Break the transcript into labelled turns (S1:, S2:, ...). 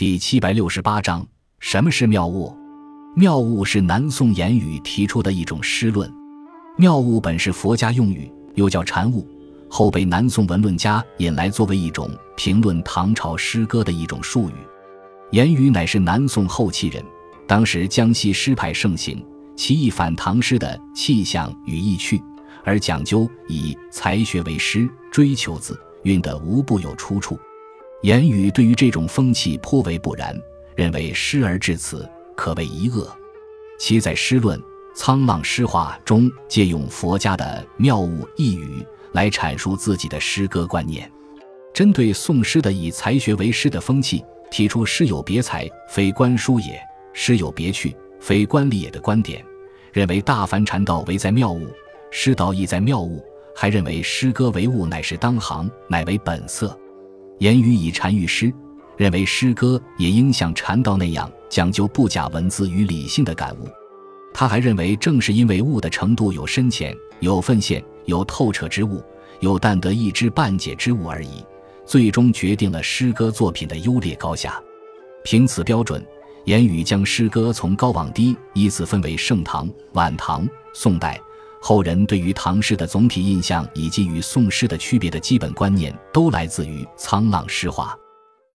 S1: 第七百六十八章：什么是妙物？妙物是南宋言语提出的一种诗论。妙物本是佛家用语，又叫禅物，后被南宋文论家引来作为一种评论唐朝诗歌的一种术语。言语乃是南宋后期人，当时江西诗派盛行，其意反唐诗的气象与意趣，而讲究以才学为诗，追求字韵的无不有出处。言语对于这种风气颇为不然，认为诗而至此可谓一恶。其在诗论《沧浪诗话》中借用佛家的妙物一语来阐述自己的诗歌观念，针对宋诗的以才学为诗的风气，提出诗有别才，非官书也；诗有别趣，非官吏也的观点，认为大凡禅道唯在妙物，诗道亦在妙物，还认为诗歌为物乃是当行，乃为本色。言语以禅喻诗，认为诗歌也应像禅道那样讲究不假文字与理性的感悟。他还认为，正是因为悟的程度有深浅、有分现、有透彻之物，有但得一知半解之物而已，最终决定了诗歌作品的优劣高下。凭此标准，言语将诗歌从高往低依次分为盛唐、晚唐、宋代。后人对于唐诗的总体印象以及与宋诗的区别的基本观念，都来自于《沧浪诗话》。